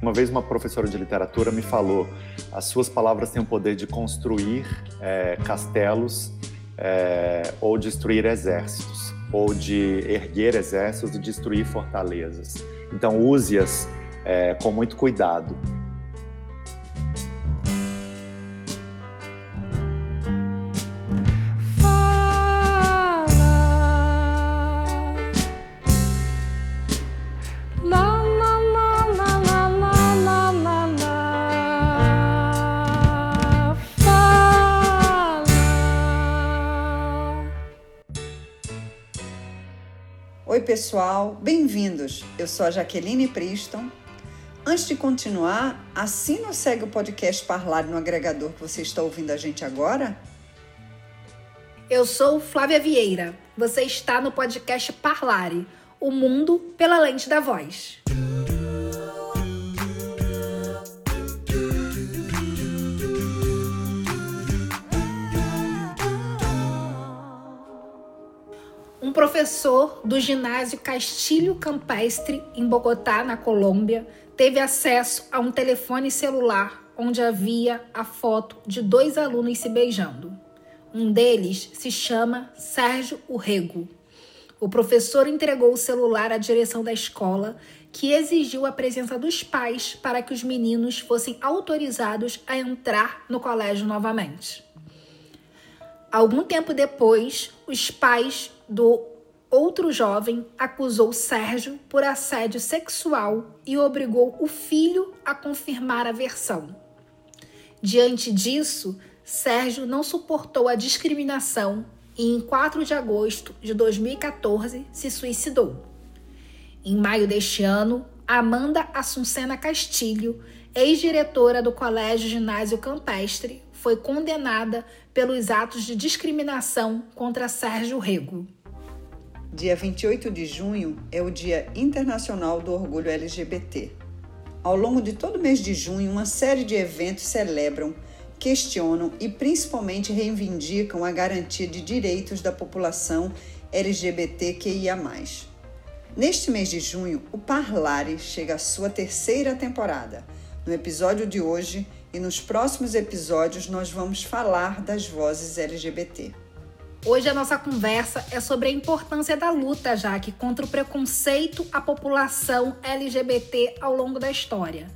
Uma vez uma professora de literatura me falou: as suas palavras têm o poder de construir é, castelos é, ou destruir exércitos, ou de erguer exércitos e destruir fortalezas. Então use-as é, com muito cuidado. Pessoal, bem-vindos. Eu sou a Jaqueline Priston. Antes de continuar, assina ou segue o podcast Parlar no agregador que você está ouvindo a gente agora? Eu sou Flávia Vieira. Você está no podcast Parlare, o mundo pela lente da voz. Professor do ginásio Castilho Campestre, em Bogotá, na Colômbia, teve acesso a um telefone celular onde havia a foto de dois alunos se beijando. Um deles se chama Sérgio Urrego. O professor entregou o celular à direção da escola, que exigiu a presença dos pais para que os meninos fossem autorizados a entrar no colégio novamente. Algum tempo depois, os pais do outro jovem acusou Sérgio por assédio sexual e obrigou o filho a confirmar a versão. Diante disso, Sérgio não suportou a discriminação e, em 4 de agosto de 2014, se suicidou. Em maio deste ano, Amanda Assuncena Castilho, ex-diretora do Colégio Ginásio Campestre, foi condenada pelos atos de discriminação contra Sérgio Rego. Dia 28 de junho é o Dia Internacional do Orgulho LGBT. Ao longo de todo o mês de junho, uma série de eventos celebram, questionam e principalmente reivindicam a garantia de direitos da população LGBTQIA. Neste mês de junho, o Parlare chega à sua terceira temporada. No episódio de hoje, e nos próximos episódios nós vamos falar das vozes LGBT. Hoje a nossa conversa é sobre a importância da luta, Jaque, contra o preconceito à população LGBT ao longo da história.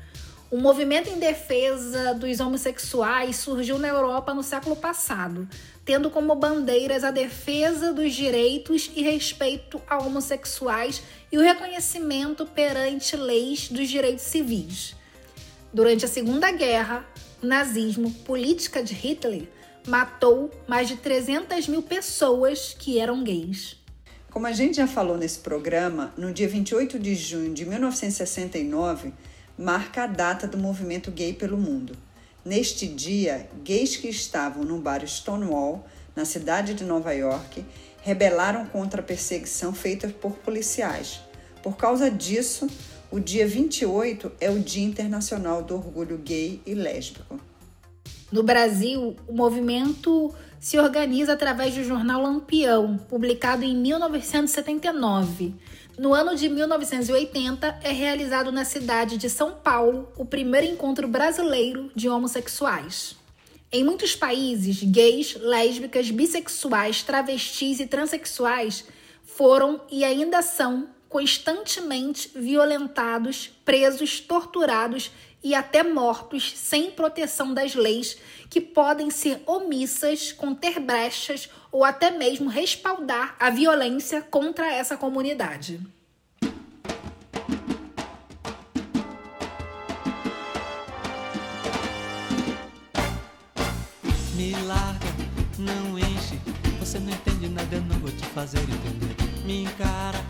O movimento em defesa dos homossexuais surgiu na Europa no século passado, tendo como bandeiras a defesa dos direitos e respeito a homossexuais e o reconhecimento perante leis dos direitos civis. Durante a Segunda Guerra, nazismo, política de Hitler, matou mais de 300 mil pessoas que eram gays. Como a gente já falou nesse programa, no dia 28 de junho de 1969 marca a data do movimento gay pelo mundo. Neste dia, gays que estavam no bar Stonewall, na cidade de Nova York, rebelaram contra a perseguição feita por policiais. Por causa disso, o dia 28 é o Dia Internacional do Orgulho Gay e Lésbico. No Brasil, o movimento se organiza através do jornal Lampião, publicado em 1979. No ano de 1980, é realizado na cidade de São Paulo o primeiro encontro brasileiro de homossexuais. Em muitos países, gays, lésbicas, bissexuais, travestis e transexuais foram e ainda são constantemente violentados, presos, torturados e até mortos sem proteção das leis que podem ser omissas, conter brechas ou até mesmo respaldar a violência contra essa comunidade. Me larga, não enche. Você não entende nada, eu não vou te fazer entender. Me encara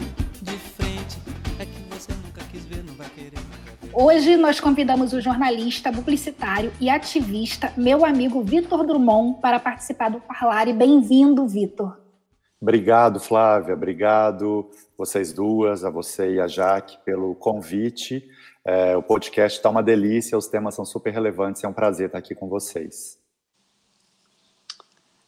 Hoje nós convidamos o jornalista, publicitário e ativista, meu amigo Vitor Drummond, para participar do Parlare. Bem-vindo, Vitor. Obrigado, Flávia. Obrigado vocês duas, a você e a Jaque, pelo convite. É, o podcast está uma delícia, os temas são super relevantes. É um prazer estar aqui com vocês.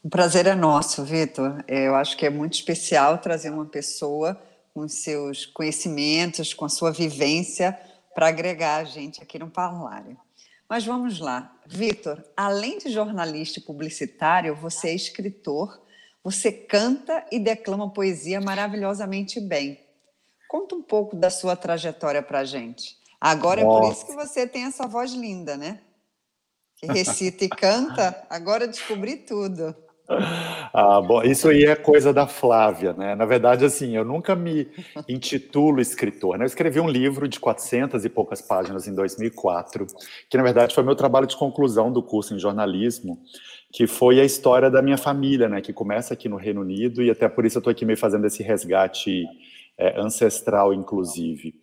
O prazer é nosso, Vitor. É, eu acho que é muito especial trazer uma pessoa com seus conhecimentos, com a sua vivência, para agregar a gente aqui no Parlário. Mas vamos lá. Vitor, além de jornalista e publicitário, você é escritor, você canta e declama poesia maravilhosamente bem. Conta um pouco da sua trajetória para a gente. Agora Nossa. é por isso que você tem essa voz linda, né? Que recita e canta, agora descobri tudo. Ah, bom, isso aí é coisa da Flávia, né? Na verdade, assim, eu nunca me intitulo escritor, né? Eu escrevi um livro de 400 e poucas páginas em 2004, que na verdade foi meu trabalho de conclusão do curso em jornalismo, que foi a história da minha família, né? Que começa aqui no Reino Unido e até por isso eu estou aqui meio fazendo esse resgate é, ancestral, inclusive.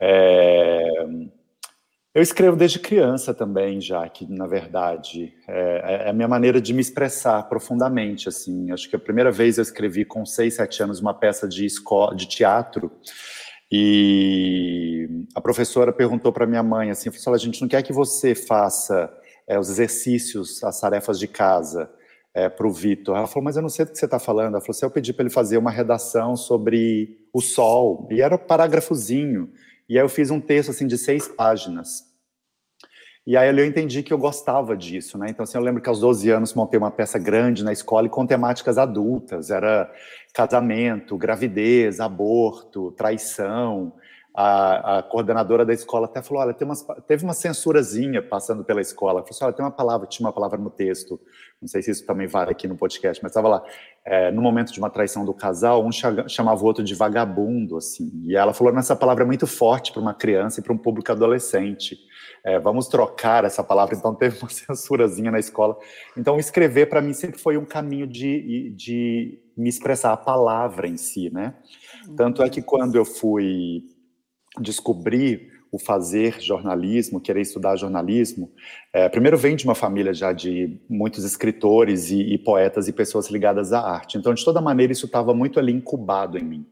É... Eu escrevo desde criança também, já que, na verdade, é, é, a minha maneira de me expressar profundamente, assim. Acho que a primeira vez eu escrevi com seis, sete anos uma peça de escola, de teatro, e a professora perguntou para minha mãe, assim, falou, a gente não quer que você faça é, os exercícios, as tarefas de casa é, para o Vitor. Ela falou, mas eu não sei do que você está falando. Ela falou, se eu pedi para ele fazer uma redação sobre o sol, e era um parágrafozinho, e aí eu fiz um texto assim de seis páginas. E aí eu entendi que eu gostava disso, né? Então, assim, eu lembro que aos 12 anos montei uma peça grande na escola e com temáticas adultas. Era casamento, gravidez, aborto, traição. A, a coordenadora da escola até falou, olha, umas, teve uma censurazinha passando pela escola. Falou assim, olha, tem uma palavra, tinha uma palavra no texto. Não sei se isso também vale aqui no podcast, mas estava lá. É, no momento de uma traição do casal, um chamava o outro de vagabundo, assim. E ela falou, essa palavra é muito forte para uma criança e para um público adolescente é, vamos trocar essa palavra. Então, teve uma censurazinha na escola. Então, escrever para mim sempre foi um caminho de, de me expressar a palavra em si, né? Tanto é que quando eu fui descobrir o fazer jornalismo, querer estudar jornalismo, é, primeiro vem de uma família já de muitos escritores e, e poetas e pessoas ligadas à arte. Então, de toda maneira, isso estava muito ali incubado em mim.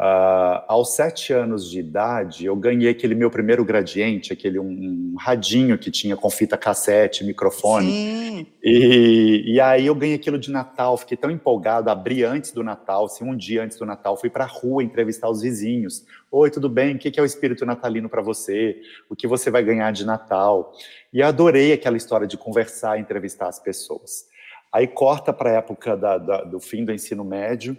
Uh, aos sete anos de idade, eu ganhei aquele meu primeiro gradiente, aquele um, um radinho que tinha com fita cassete, microfone. Sim. E, e aí eu ganhei aquilo de Natal, fiquei tão empolgado, abri antes do Natal, assim, um dia antes do Natal, fui para a rua entrevistar os vizinhos. Oi, tudo bem? O que é o espírito natalino para você? O que você vai ganhar de Natal? E adorei aquela história de conversar, entrevistar as pessoas. Aí corta para a época da, da, do fim do ensino médio,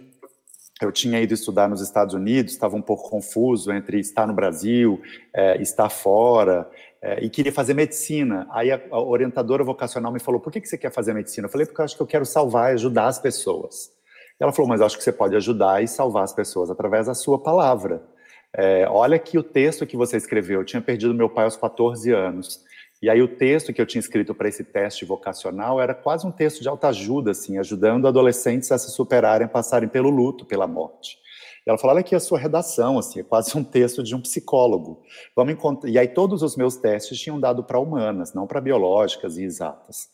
eu tinha ido estudar nos Estados Unidos, estava um pouco confuso entre estar no Brasil, é, estar fora, é, e queria fazer medicina. Aí a, a, orientadora vocacional me falou: por que, que você quer fazer medicina? Eu falei: porque eu acho que eu quero salvar e ajudar as pessoas. Ela falou: mas eu acho que você pode ajudar e salvar as pessoas através da sua palavra. É, olha aqui o texto que você escreveu. Eu tinha perdido meu pai aos 14 anos. E aí o texto que eu tinha escrito para esse teste vocacional era quase um texto de alta ajuda, assim, ajudando adolescentes a se superarem, passarem pelo luto, pela morte. E ela falou, olha aqui a sua redação, assim, é quase um texto de um psicólogo. Vamos encontrar... E aí todos os meus testes tinham dado para humanas, não para biológicas e exatas.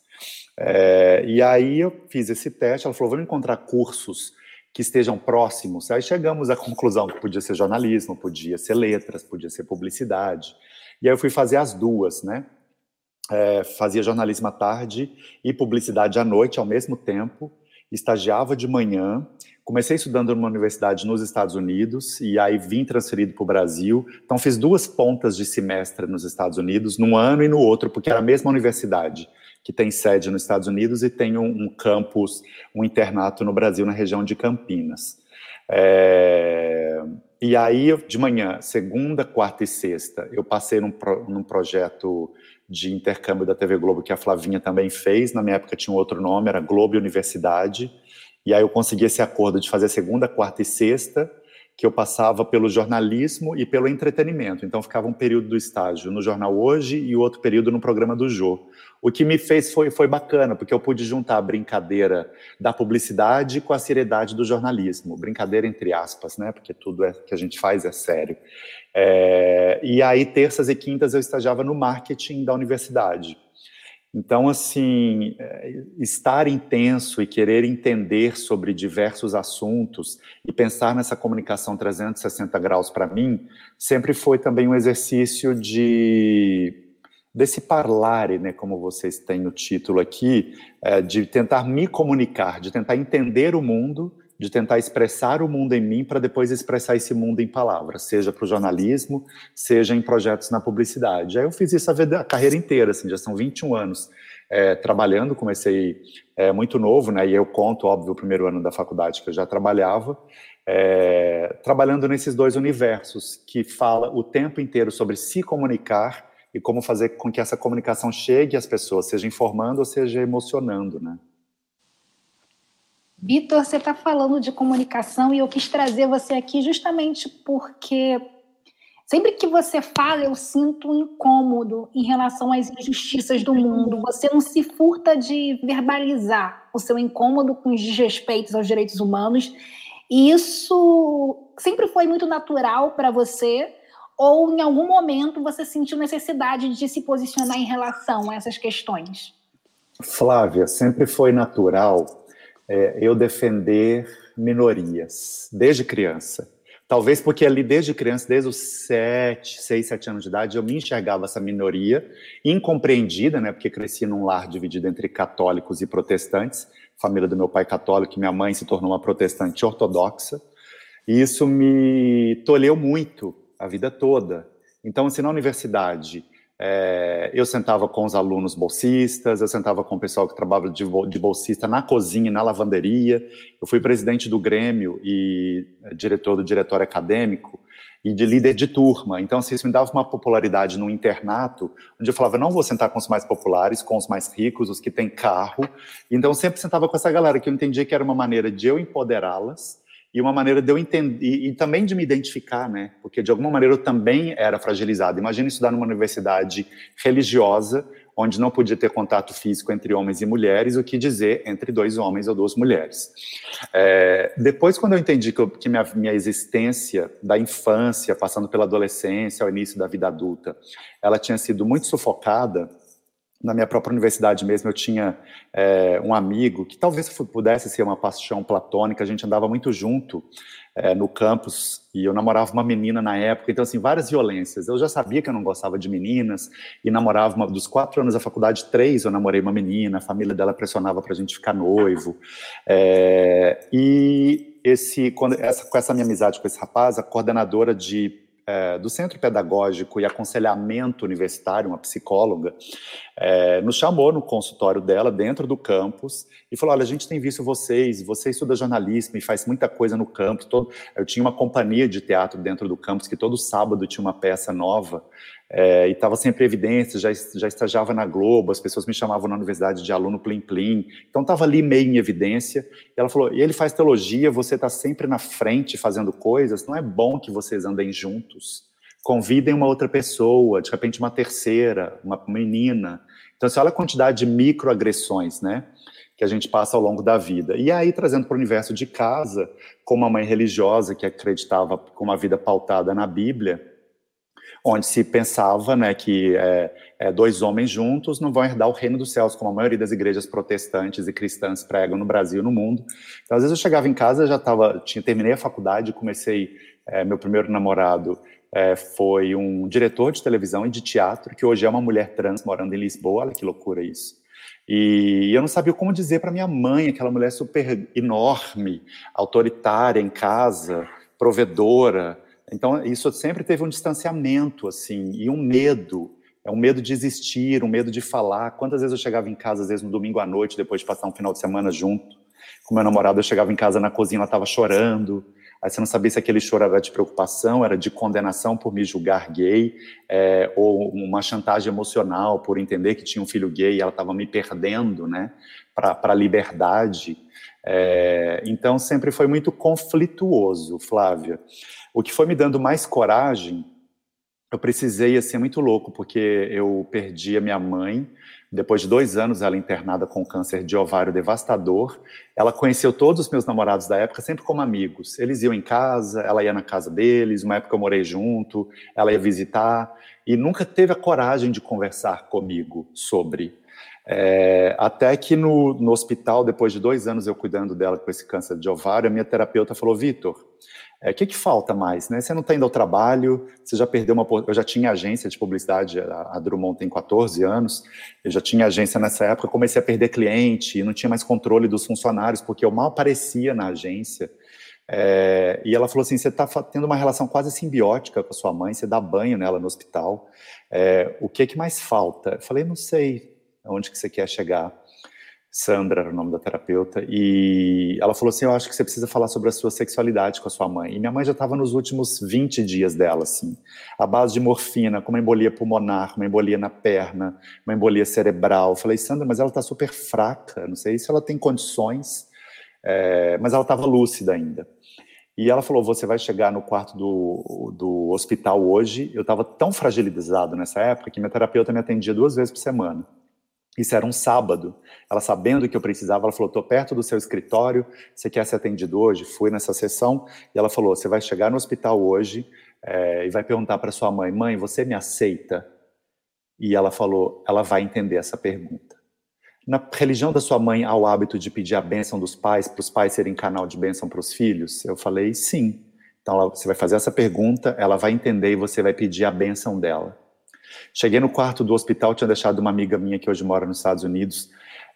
É... E aí eu fiz esse teste, ela falou, vamos encontrar cursos que estejam próximos. Aí chegamos à conclusão que podia ser jornalismo, podia ser letras, podia ser publicidade. E aí eu fui fazer as duas, né? é, fazia jornalismo à tarde e publicidade à noite ao mesmo tempo, estagiava de manhã, comecei estudando numa universidade nos Estados Unidos e aí vim transferido para o Brasil. Então fiz duas pontas de semestre nos Estados Unidos, num ano e no outro, porque era a mesma universidade que tem sede nos Estados Unidos e tem um, um campus, um internato no Brasil, na região de Campinas. É... E aí, de manhã, segunda, quarta e sexta, eu passei num, pro, num projeto de intercâmbio da TV Globo que a Flavinha também fez. Na minha época tinha um outro nome, era Globo Universidade. E aí eu consegui esse acordo de fazer segunda, quarta e sexta, que eu passava pelo jornalismo e pelo entretenimento. Então ficava um período do estágio no Jornal Hoje e outro período no programa do Jô. O que me fez foi, foi bacana, porque eu pude juntar a brincadeira da publicidade com a seriedade do jornalismo. Brincadeira entre aspas, né? Porque tudo é, que a gente faz é sério. É, e aí, terças e quintas, eu estagiava no marketing da universidade. Então, assim, é, estar intenso e querer entender sobre diversos assuntos e pensar nessa comunicação 360 graus para mim sempre foi também um exercício de desse parlare, né, como vocês têm o título aqui, é, de tentar me comunicar, de tentar entender o mundo de tentar expressar o mundo em mim para depois expressar esse mundo em palavras, seja para o jornalismo, seja em projetos na publicidade. Aí eu fiz isso a, vida, a carreira inteira, assim, já são 21 anos é, trabalhando, comecei é, muito novo, né, e eu conto, óbvio, o primeiro ano da faculdade que eu já trabalhava, é, trabalhando nesses dois universos, que fala o tempo inteiro sobre se comunicar e como fazer com que essa comunicação chegue às pessoas, seja informando ou seja emocionando, né. Vitor, você está falando de comunicação e eu quis trazer você aqui justamente porque sempre que você fala, eu sinto um incômodo em relação às injustiças do mundo. Você não se furta de verbalizar o seu incômodo com os desrespeitos aos direitos humanos. E isso sempre foi muito natural para você? Ou em algum momento você sentiu necessidade de se posicionar em relação a essas questões? Flávia, sempre foi natural é, eu defender minorias, desde criança. Talvez porque ali, desde criança, desde os sete, seis, sete anos de idade, eu me enxergava essa minoria, incompreendida, né, porque cresci num lar dividido entre católicos e protestantes, família do meu pai católico minha mãe se tornou uma protestante ortodoxa, e isso me tolheu muito a vida toda. Então, assim, na universidade, é, eu sentava com os alunos bolsistas, eu sentava com o pessoal que trabalhava de, bolsista na cozinha, na lavanderia. Eu fui presidente do Grêmio e é, diretor do diretório acadêmico e de líder de turma. Então, assim, isso me dava uma popularidade no internato, onde eu falava, não vou sentar com os mais populares, com os mais ricos, os que têm carro. Então, eu sempre sentava com essa galera que eu entendia que era uma maneira de eu empoderá-las e uma maneira de eu entender, e, e, também de me identificar, né? Porque de alguma maneira eu também era fragilizado. Imagina estudar numa universidade religiosa, onde não podia ter contato físico entre homens e mulheres, o que dizer entre dois homens ou duas mulheres. É, depois, quando eu entendi que, eu, que minha, minha existência da infância, passando pela adolescência, ao início da vida adulta, ela tinha sido muito sufocada, na minha própria universidade mesmo, eu tinha é, um amigo que talvez pudesse ser uma paixão platônica, a gente andava muito junto é, no campus e eu namorava uma menina na época, então, assim, várias violências. Eu já sabia que eu não gostava de meninas e namorava, uma, dos quatro anos da faculdade, três eu namorei uma menina, a família dela pressionava para a gente ficar noivo. É, e esse, quando, essa, com essa minha amizade com esse rapaz, a coordenadora de é, do Centro Pedagógico e Aconselhamento Universitário, uma psicóloga, é, nos chamou no consultório dela, dentro do campus, e falou: Olha, a gente tem visto vocês, você estuda jornalismo e faz muita coisa no campus. Todo... Eu tinha uma companhia de teatro dentro do campus que todo sábado tinha uma peça nova é, e estava sempre em evidência, já, já estagiava na Globo, as pessoas me chamavam na universidade de aluno plim plim, então estava ali meio em evidência, e ela falou, e ele faz teologia, você está sempre na frente fazendo coisas, não é bom que vocês andem juntos, convidem uma outra pessoa, de repente uma terceira, uma menina, então você olha a quantidade de microagressões, né, que a gente passa ao longo da vida, e aí trazendo para o universo de casa, com uma mãe religiosa que acreditava com uma vida pautada na Bíblia, onde se pensava né, que é, é, dois homens juntos não vão herdar o reino dos céus, como a maioria das igrejas protestantes e cristãs pregam no Brasil e no mundo. Então, às vezes eu chegava em casa, já estava, tinha terminei a faculdade, comecei é, meu primeiro namorado é, foi um diretor de televisão e de teatro, que hoje é uma mulher trans morando em Lisboa, olha que loucura isso. E eu não sabia como dizer para minha mãe, aquela mulher super enorme, autoritária em casa, provedora, então, isso sempre teve um distanciamento, assim, e um medo. É um medo de existir, um medo de falar. Quantas vezes eu chegava em casa, às vezes no domingo à noite, depois de passar um final de semana junto, com meu namorado, eu chegava em casa na cozinha, ela estava chorando. Aí você não sabia se aquele choro era de preocupação, era de condenação por me julgar gay, é, ou uma chantagem emocional por entender que tinha um filho gay e ela estava me perdendo, né, para a liberdade. É, então sempre foi muito conflituoso, Flávia. O que foi me dando mais coragem, eu precisei, assim, é muito louco, porque eu perdi a minha mãe, depois de dois anos ela internada com câncer de ovário devastador. Ela conheceu todos os meus namorados da época sempre como amigos. Eles iam em casa, ela ia na casa deles, uma época eu morei junto, ela ia visitar, e nunca teve a coragem de conversar comigo sobre. É, até que no, no hospital, depois de dois anos eu cuidando dela com esse câncer de ovário, a minha terapeuta falou, Vitor, é, que, que falta mais, né? Você não está indo ao trabalho, você já perdeu uma... Eu já tinha agência de publicidade, a, a Drummond tem 14 anos, eu já tinha agência nessa época, comecei a perder cliente, não tinha mais controle dos funcionários, porque eu mal aparecia na agência. É, e ela falou assim, você está tendo uma relação quase simbiótica com a sua mãe, você dá banho nela no hospital, é, o que, que mais falta? Eu falei, não sei onde que você quer chegar. Sandra era o nome da terapeuta, e ela falou assim: Eu acho que você precisa falar sobre a sua sexualidade com a sua mãe. E minha mãe já estava nos últimos 20 dias dela, assim, a base de morfina, com uma embolia pulmonar, uma embolia na perna, uma embolia cerebral. Eu falei, Sandra, mas ela está super fraca, não sei se ela tem condições, é, mas ela estava lúcida ainda. E ela falou: Você vai chegar no quarto do, do hospital hoje. Eu estava tão fragilizado nessa época que minha terapeuta me atendia duas vezes por semana. Isso era um sábado. Ela sabendo que eu precisava, ela falou: "Tô perto do seu escritório. Você quer ser atendido hoje?" Fui nessa sessão e ela falou: "Você vai chegar no hospital hoje é, e vai perguntar para sua mãe: Mãe, você me aceita?" E ela falou: Ela vai entender essa pergunta. Na religião da sua mãe há o hábito de pedir a bênção dos pais para os pais serem canal de bênção para os filhos? Eu falei: Sim. Então ela, você vai fazer essa pergunta, ela vai entender e você vai pedir a bênção dela. Cheguei no quarto do hospital, tinha deixado uma amiga minha que hoje mora nos Estados Unidos.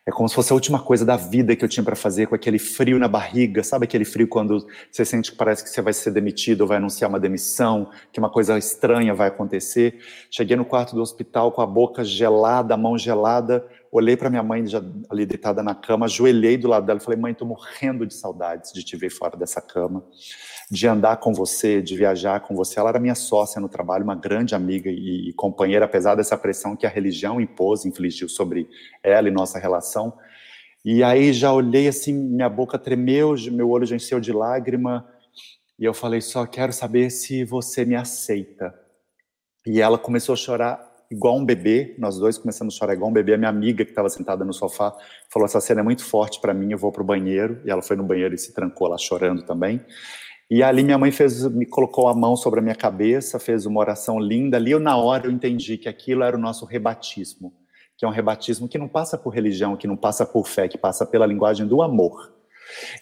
É como se fosse a última coisa da vida que eu tinha para fazer, com aquele frio na barriga, sabe aquele frio quando você sente que parece que você vai ser demitido ou vai anunciar uma demissão, que uma coisa estranha vai acontecer. Cheguei no quarto do hospital com a boca gelada, a mão gelada, olhei para minha mãe já ali deitada na cama, ajoelhei do lado dela e falei: "Mãe, estou morrendo de saudades de te ver fora dessa cama" de andar com você, de viajar com você. Ela era minha sócia no trabalho, uma grande amiga e, e companheira, apesar dessa pressão que a religião impôs, infligiu sobre ela e nossa relação. E aí já olhei assim, minha boca tremeu, meu olho já encheu de lágrima, e eu falei: só quero saber se você me aceita. E ela começou a chorar igual um bebê, nós dois começamos a chorar igual um bebê. A minha amiga que estava sentada no sofá falou: essa cena é muito forte para mim, eu vou para o banheiro. E ela foi no banheiro e se trancou lá chorando também. E ali minha mãe fez, me colocou a mão sobre a minha cabeça, fez uma oração linda. Ali eu, na hora eu entendi que aquilo era o nosso rebatismo, que é um rebatismo que não passa por religião, que não passa por fé, que passa pela linguagem do amor.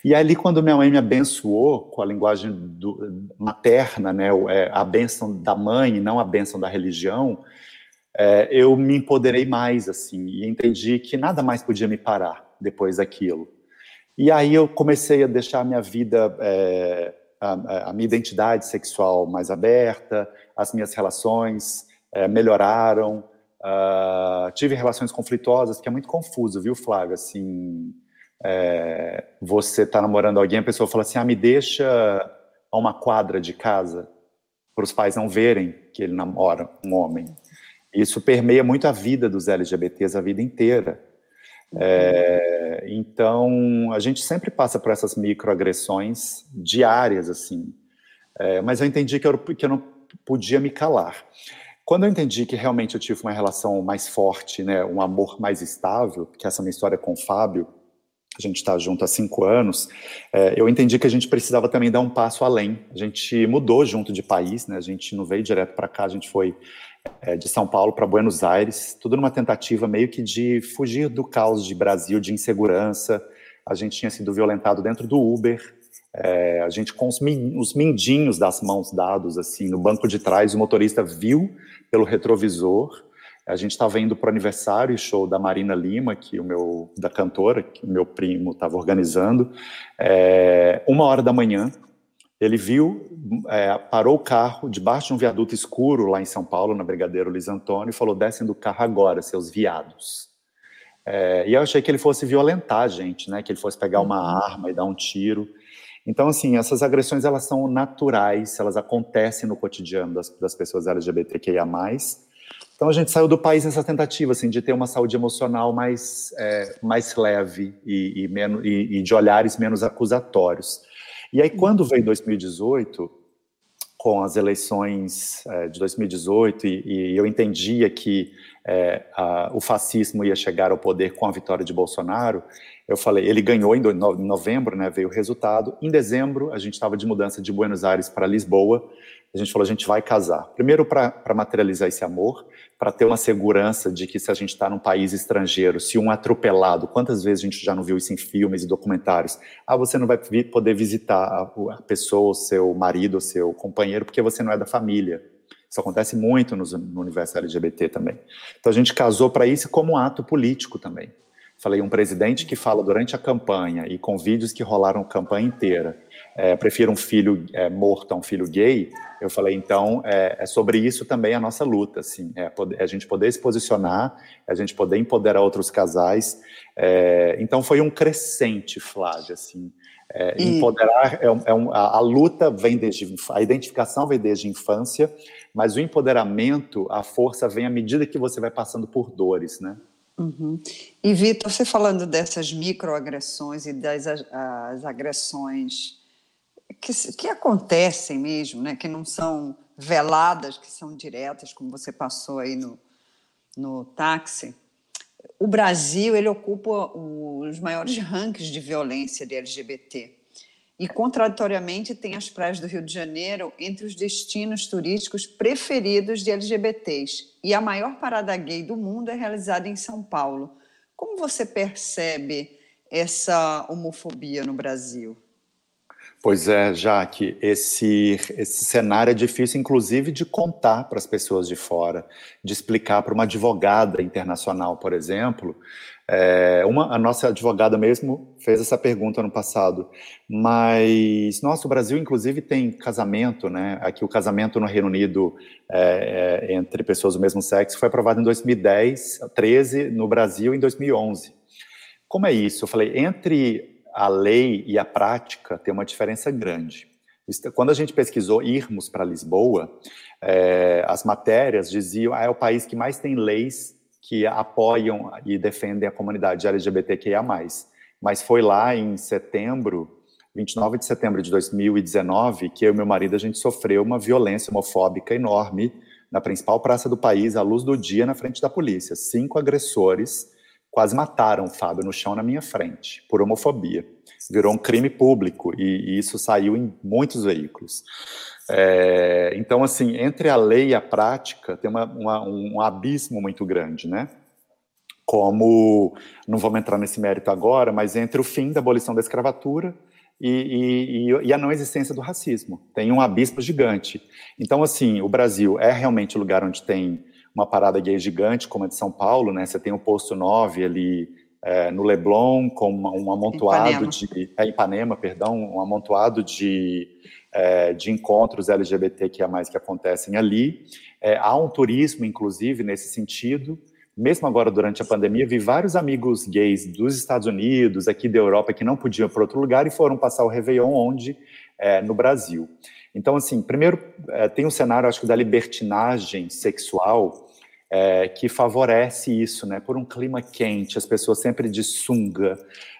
E ali quando minha mãe me abençoou com a linguagem do, materna, né, é, a bênção da mãe, não a bênção da religião, é, eu me empoderei mais assim e entendi que nada mais podia me parar depois daquilo. E aí eu comecei a deixar a minha vida é, a, a minha identidade sexual mais aberta, as minhas relações é, melhoraram, uh, tive relações conflituosas, que é muito confuso, viu, Flávio? Assim, é, você está namorando alguém, a pessoa fala assim, ah, me deixa a uma quadra de casa, para os pais não verem que ele namora um homem. Isso permeia muito a vida dos LGBTs a vida inteira. É, então, a gente sempre passa por essas microagressões diárias, assim. É, mas eu entendi que eu, que eu não podia me calar. Quando eu entendi que realmente eu tive uma relação mais forte, né, um amor mais estável, que essa é minha história com o Fábio, a gente está junto há cinco anos, é, eu entendi que a gente precisava também dar um passo além. A gente mudou junto de país, né, a gente não veio direto para cá, a gente foi é, de São Paulo para Buenos Aires, tudo numa tentativa meio que de fugir do caos de Brasil, de insegurança. A gente tinha sido violentado dentro do Uber, é, a gente com os, os mindinhos das mãos dados assim no banco de trás, o motorista viu pelo retrovisor. A gente estava indo para o aniversário show da Marina Lima, que o meu da cantora, que meu primo estava organizando, é, uma hora da manhã. Ele viu, é, parou o carro debaixo de um viaduto escuro lá em São Paulo, na Brigadeiro Luiz Antônio, e falou: descem do carro agora, seus viados. É, e eu achei que ele fosse violentar a gente, né? Que ele fosse pegar uma uhum. arma e dar um tiro. Então, assim, essas agressões elas são naturais, elas acontecem no cotidiano das, das pessoas LGBTQIA+. Então, a gente saiu do país nessa tentativa, assim, de ter uma saúde emocional mais, é, mais leve e, e, menos, e, e de olhares menos acusatórios. E aí, quando veio 2018, com as eleições é, de 2018, e, e, eu entendia que é, a, o fascismo ia chegar ao poder com a vitória de Bolsonaro, eu falei, ele ganhou em novembro, né, veio o resultado. Em dezembro, a gente estava de mudança de Buenos Aires para Lisboa. A gente falou, a gente vai casar. Primeiro para materializar esse amor, para ter uma segurança de que se a gente está num país estrangeiro, se um atropelado, quantas vezes a gente já não viu isso em filmes e documentários? Ah, você não vai poder visitar a, pessoa, o seu marido, o seu companheiro, porque você não é da família. Isso acontece muito no, no universo LGBT também. Então a gente casou para isso como um ato político também. Falei, um presidente que fala durante a campanha e com vídeos que rolaram a campanha inteira, é, prefiro um filho é, morto a um filho gay, eu falei, então, é, é, sobre isso também a nossa luta, assim, é, é a gente poder se posicionar, é a gente poder empoderar outros casais, é, então foi um crescente, Flávia, assim, e... empoderar, é um, a, a, luta vem desde, a identificação vem desde a infância, mas o empoderamento, a força vem à medida que você vai passando por dores, né? Uhum. E, Vitor, você falando dessas microagressões e das as agressões que, que acontecem mesmo, né, que não são veladas, que são diretas, como você passou aí no, no táxi, o Brasil ele ocupa os maiores rankings de violência de LGBT e, contraditoriamente, tem as praias do Rio de Janeiro entre os destinos turísticos preferidos de LGBTs. E a maior parada gay do mundo é realizada em São Paulo. Como você percebe essa homofobia no Brasil? Pois é, Jaque, esse, esse cenário é difícil, inclusive, de contar para as pessoas de fora, de explicar para uma advogada internacional, por exemplo, é, uma, a nossa advogada mesmo fez essa pergunta no passado, mas nossa, o Brasil inclusive tem casamento, né? Aqui o casamento no Reino Unido é, é, entre pessoas do mesmo sexo foi aprovado em 2010, 13 no Brasil em 2011. Como é isso? Eu falei entre a lei e a prática tem uma diferença grande. Quando a gente pesquisou irmos para Lisboa, é, as matérias diziam ah, é o país que mais tem leis que apoiam e defendem a comunidade LGBTQIA+. Mas foi lá em setembro, 29 de setembro de 2019, que eu e meu marido a gente sofreu uma violência homofóbica enorme na principal praça do país, à luz do dia, na frente da polícia. Cinco agressores quase mataram o Fábio no chão na minha frente, por homofobia. Virou um crime público e, e isso saiu em muitos veículos. É, então, assim, entre a lei e a prática tem uma, uma, um abismo muito grande, né? Como, não vamos entrar nesse mérito agora, mas entre o fim da abolição da escravatura e, e, e, a não existência do racismo. Tem um abismo gigante. Então, assim, o Brasil é realmente o lugar onde tem uma parada gay gigante, como a de São Paulo, né? Você tem o posto 9 ali é, no Leblon, com um amontoado Ipanema. de... É, Ipanema, perdão, um amontoado de é, de encontros LGBTQIA+, que acontecem ali. É, há um turismo, inclusive, nesse sentido. Mesmo agora, durante a pandemia, vi vários amigos gays dos Estados Unidos, aqui da Europa, que não podiam ir para outro lugar e foram passar o Réveillon onde? É, no Brasil. Então, assim, primeiro, é, tem um cenário, acho que, da libertinagem sexual, é, que favorece isso, né? Por um clima quente, as pessoas sempre de sunga,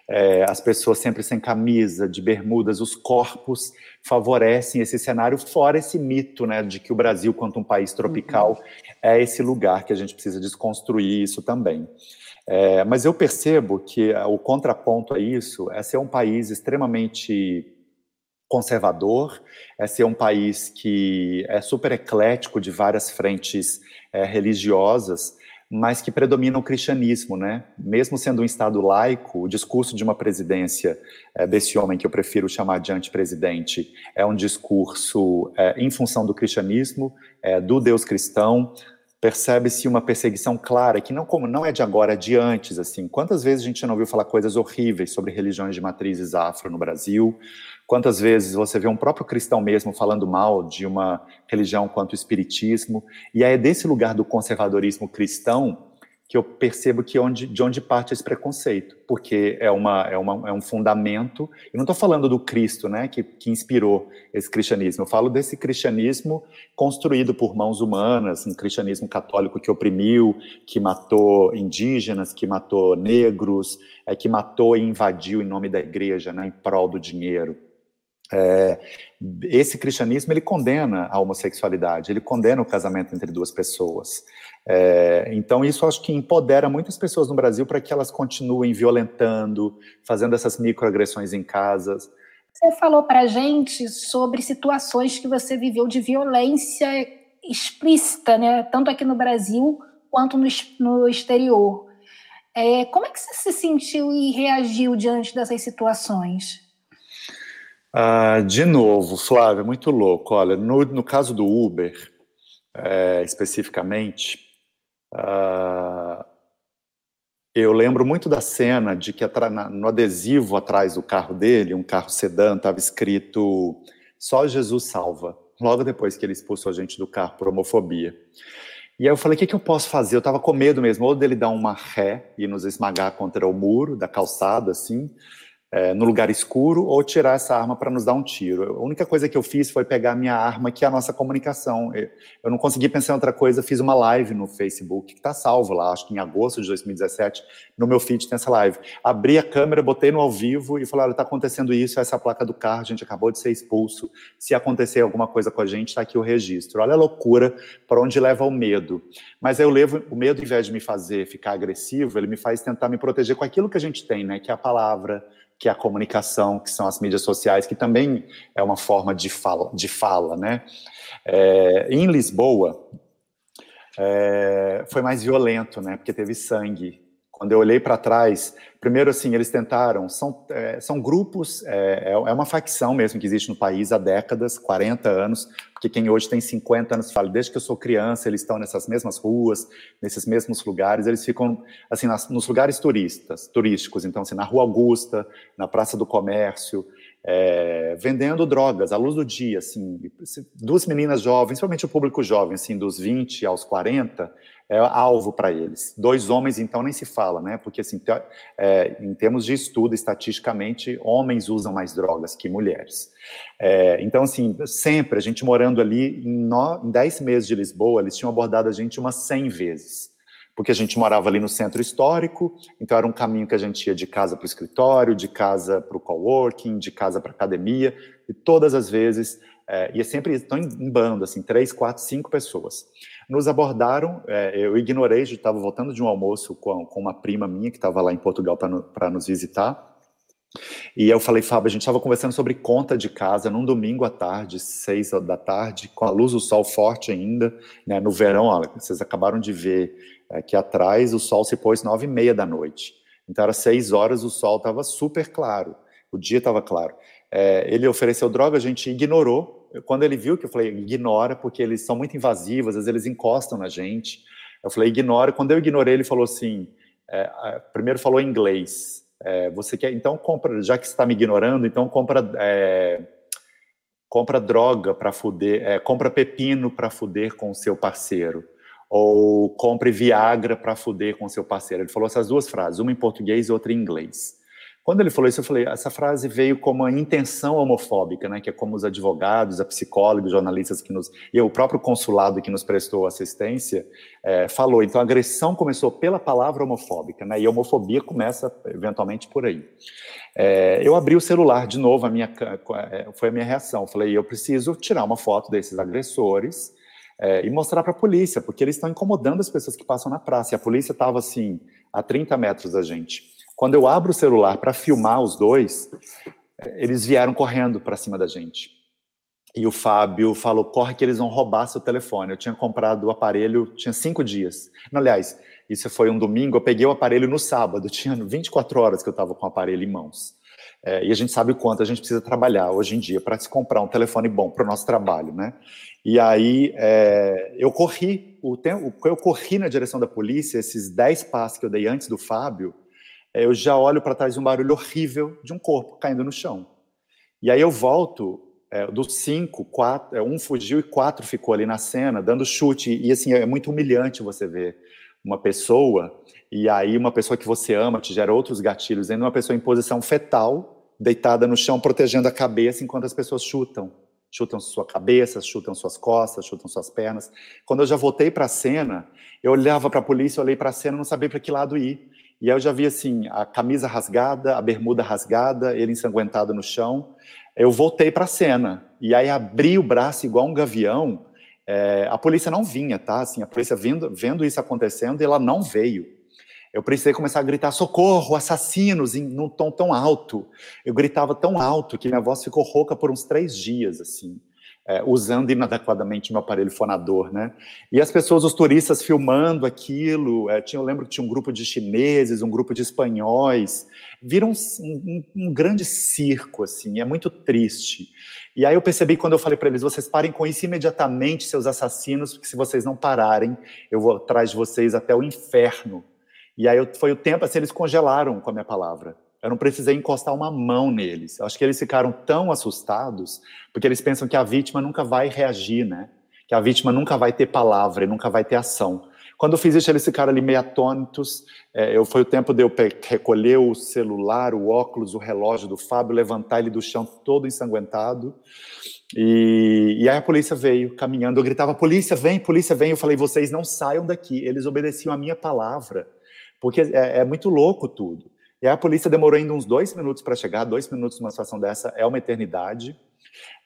é, as pessoas sempre sem camisa, de bermudas, os corpos favorecem esse cenário, fora esse mito né, de que o Brasil, quanto um país tropical, uhum. é esse lugar que a gente precisa desconstruir isso também. É, mas eu percebo que o contraponto a isso é ser um país extremamente conservador, é ser um país que é super eclético de várias frentes é, religiosas, mas que predomina o cristianismo, né? Mesmo sendo um Estado laico, o discurso de uma presidência é, desse homem que eu prefiro chamar de antipresidente é um discurso é, em função do cristianismo, é, do Deus cristão. Percebe-se uma perseguição clara que não como não é de agora, é de antes. Assim, quantas vezes a gente não ouviu falar coisas horríveis sobre religiões de matrizes afro no Brasil? Quantas vezes você vê um próprio cristão mesmo falando mal de uma religião quanto o espiritismo? E é desse lugar do conservadorismo cristão que eu percebo que onde, de onde parte esse preconceito, porque é, uma, é, uma, é um fundamento. Eu não estou falando do Cristo, né, que, que inspirou esse cristianismo. Eu falo desse cristianismo construído por mãos humanas, um cristianismo católico que oprimiu, que matou indígenas, que matou negros, é, que matou e invadiu em nome da igreja, né, em prol do dinheiro. É, esse cristianismo ele condena a homossexualidade, ele condena o casamento entre duas pessoas. É, então isso acho que empodera muitas pessoas no Brasil para que elas continuem violentando, fazendo essas microagressões em casas. Você falou para gente sobre situações que você viveu de violência explícita, né? Tanto aqui no Brasil quanto no, no exterior. É, como é que você se sentiu e reagiu diante dessas situações? Ah, de novo, Flávio, muito louco. Olha, no, no caso do Uber, é, especificamente, ah, eu lembro muito da cena de que no adesivo atrás do carro dele, um carro sedã, estava escrito Só Jesus salva, logo depois que ele expulsou a gente do carro por homofobia. E aí eu falei, o que, que eu posso fazer? Eu estava com medo mesmo, ou dele dar uma ré e nos esmagar contra o muro da calçada, assim, é, no lugar escuro ou tirar essa arma para nos dar um tiro. A única coisa que eu fiz foi pegar a minha arma, que é a nossa comunicação. Eu não consegui pensar em outra coisa, fiz uma live no Facebook, que está salvo lá, acho que em agosto de 2017, no meu feed tem essa live. Abri a câmera, botei no ao vivo e falei, olha, está acontecendo isso, essa placa do carro, a gente acabou de ser expulso, se acontecer alguma coisa com a gente, está aqui o registro. Olha a loucura, para onde leva o medo. Mas eu levo, o medo, em vez de me fazer ficar agressivo, ele me faz tentar me proteger com aquilo que a gente tem, né, que é a palavra, que é a comunicação, que são as mídias sociais, que também é uma forma de fala, de fala né? É, em Lisboa, é, foi mais violento, né? Porque teve sangue. Quando eu olhei para trás, primeiro assim, eles tentaram, são, é, são grupos, é, é, é uma facção mesmo que existe no país há décadas, 40 anos, porque quem hoje tem 50 anos fala, desde que eu sou criança, eles estão nessas mesmas ruas, nesses mesmos lugares, eles ficam, assim, nas, nos lugares turistas, turísticos, então, assim, na Rua Augusta, na Praça do Comércio, é, vendendo drogas à luz do dia, assim, duas meninas jovens, principalmente o público jovem, assim, dos 20 aos 40, é alvo para eles. Dois homens, então, nem se fala, né? Porque, assim, é, em termos de estudo, estatisticamente, homens usam mais drogas que mulheres. É, então, assim, sempre, a gente morando ali, em, no, em 10 meses de Lisboa, eles tinham abordado a gente umas 100 vezes. Porque a gente morava ali no centro histórico, então era um caminho que a gente ia de casa para o escritório, de casa para o coworking, de casa para academia, e todas as vezes, é sempre estão em, em bando, assim, três, quatro, cinco pessoas nos abordaram. É, eu ignorei, estava voltando de um almoço com, com uma prima minha que estava lá em Portugal para nos visitar. E eu falei, Fábio, a gente estava conversando sobre conta de casa num domingo à tarde, seis da tarde, com a luz do sol forte ainda, né, no verão, olha, vocês acabaram de ver aqui atrás, o sol se pôs nove e meia da noite. Então era seis horas, o sol estava super claro, o dia estava claro. É, ele ofereceu droga, a gente ignorou, quando ele viu que eu falei, ignora, porque eles são muito invasivos, às vezes eles encostam na gente. Eu falei, ignora. Quando eu ignorei, ele falou assim, é, primeiro falou em inglês. É, você quer, então compra, já que está me ignorando, então compra, é, compra droga para fuder, é, compra pepino para fuder com o seu parceiro. Ou compre Viagra para fuder com o seu parceiro. Ele falou essas duas frases, uma em português e outra em inglês. Quando ele falou isso, eu falei, essa frase veio como uma intenção homofóbica, né, que é como os advogados, a psicólogos, jornalistas que nos e o próprio consulado que nos prestou assistência é, falou. Então, a agressão começou pela palavra homofóbica, né, e a homofobia começa eventualmente por aí. É, eu abri o celular de novo, a minha é, foi a minha reação. Eu falei, eu preciso tirar uma foto desses agressores é, e mostrar para a polícia, porque eles estão incomodando as pessoas que passam na praça. E a polícia estava assim a 30 metros da gente. Quando eu abro o celular para filmar os dois, eles vieram correndo para cima da gente. E o Fábio falou: corre que eles vão roubar seu telefone. Eu tinha comprado o aparelho, tinha cinco dias. Aliás, isso foi um domingo, eu peguei o aparelho no sábado, tinha 24 horas que eu estava com o aparelho em mãos. É, e a gente sabe o quanto a gente precisa trabalhar hoje em dia para se comprar um telefone bom para o nosso trabalho, né? E aí é, eu corri, o tempo, eu corri na direção da polícia, esses 10 passos que eu dei antes do Fábio, eu já olho para trás um barulho horrível de um corpo caindo no chão. E aí eu volto, é, dos cinco, quatro, é, um fugiu e quatro ficou ali na cena, dando chute. E assim, é muito humilhante você ver uma pessoa, e aí uma pessoa que você ama te gera outros gatilhos, ainda uma pessoa em posição fetal, deitada no chão, protegendo a cabeça, enquanto as pessoas chutam. Chutam sua cabeça, chutam suas costas, chutam suas pernas. Quando eu já voltei para a cena, eu olhava para a polícia, olhei para a cena, não sabia para que lado ir. E aí eu já vi assim, a camisa rasgada, a bermuda rasgada, ele ensanguentado no chão. eu voltei para a cena. E aí abri o braço igual um gavião. É, a polícia não vinha, tá? Assim, a polícia vendo, vendo isso acontecendo, ela não veio. Eu precisei começar a gritar socorro, assassinos, em num tom tão alto. Eu gritava tão alto que minha voz ficou rouca por uns três dias, assim é, usando inadequadamente meu aparelho fonador, né? E as pessoas, os turistas filmando aquilo, é, tinha, eu lembro que tinha um grupo de chineses, um grupo de espanhóis, viram um, um, um, grande circo, assim, é muito triste. E aí eu percebi quando eu falei para eles, vocês parem com isso imediatamente, seus assassinos, porque se vocês não pararem, eu vou atrás de vocês até o inferno. E aí eu, foi o tempo, assim, eles congelaram com a minha palavra. Eu não precisei encostar uma mão neles. Eu acho que eles ficaram tão assustados porque eles pensam que a vítima nunca vai reagir, né? Que a vítima nunca vai ter palavra nunca vai ter ação. Quando eu fiz isso, eles ficaram ali meio atônitos. É, eu, foi o tempo de eu recolher o celular, o óculos, o relógio do Fábio, levantar ele do chão todo ensanguentado. E, e aí a polícia veio caminhando. Eu gritava: polícia, vem, polícia, vem. Eu falei: vocês não saiam daqui. Eles obedeciam a minha palavra. Porque é, é muito louco tudo. E a polícia demorou ainda uns dois minutos para chegar. Dois minutos numa situação dessa é uma eternidade.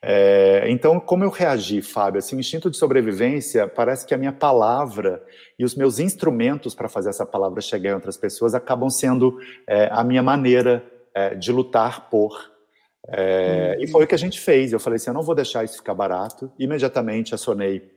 É, então, como eu reagi, Fábio? Assim, instinto de sobrevivência parece que a minha palavra e os meus instrumentos para fazer essa palavra chegar em outras pessoas acabam sendo é, a minha maneira é, de lutar por. É, e foi o que a gente fez. Eu falei assim: eu não vou deixar isso ficar barato. Imediatamente acionei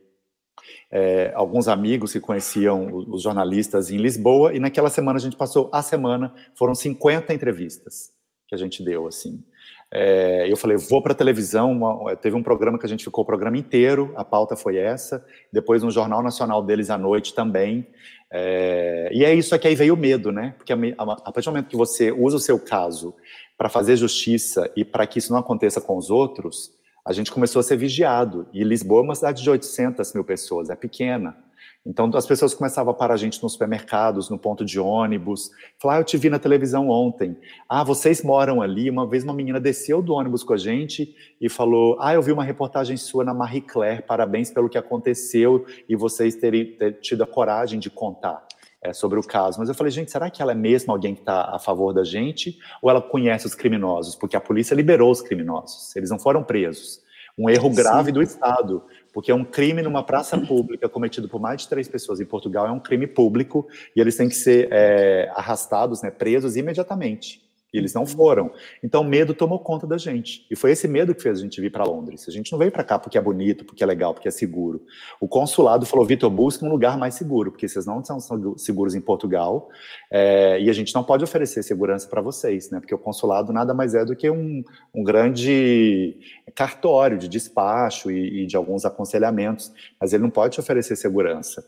é, alguns amigos que conheciam os jornalistas em Lisboa, e naquela semana a gente passou a semana, foram 50 entrevistas que a gente deu, assim. É, eu falei, vou para a televisão, uma, teve um programa que a gente ficou o programa inteiro, a pauta foi essa, depois no Jornal Nacional deles à noite também, é, e é isso aqui aí veio o medo, né? Porque a, a, a partir do momento que você usa o seu caso para fazer justiça e para que isso não aconteça com os outros, a gente começou a ser vigiado. E Lisboa é uma cidade de 800 mil pessoas, é pequena. Então as pessoas começavam a parar a gente nos supermercados, no ponto de ônibus. Falar, ah, eu te vi na televisão ontem. Ah, vocês moram ali. Uma vez uma menina desceu do ônibus com a gente e falou: Ah, eu vi uma reportagem sua na Marie Claire. Parabéns pelo que aconteceu e vocês terem ter tido a coragem de contar é, sobre o caso. Mas eu falei, gente, será que ela é mesmo alguém que está a favor da gente? Ou ela conhece os criminosos? Porque a polícia liberou os criminosos, eles não foram presos. Um erro grave Sim. do Estado, porque é um crime numa praça pública cometido por mais de três pessoas em Portugal, é um crime público e eles têm que ser é, arrastados, né, presos imediatamente. E eles não foram. Então, o medo tomou conta da gente. E foi esse medo que fez a gente vir para Londres. A gente não veio para cá porque é bonito, porque é legal, porque é seguro. O consulado falou: Vitor, busque um lugar mais seguro, porque vocês não são seguros em Portugal. É, e a gente não pode oferecer segurança para vocês, né? Porque o consulado nada mais é do que um, um grande cartório de despacho e, e de alguns aconselhamentos, mas ele não pode te oferecer segurança.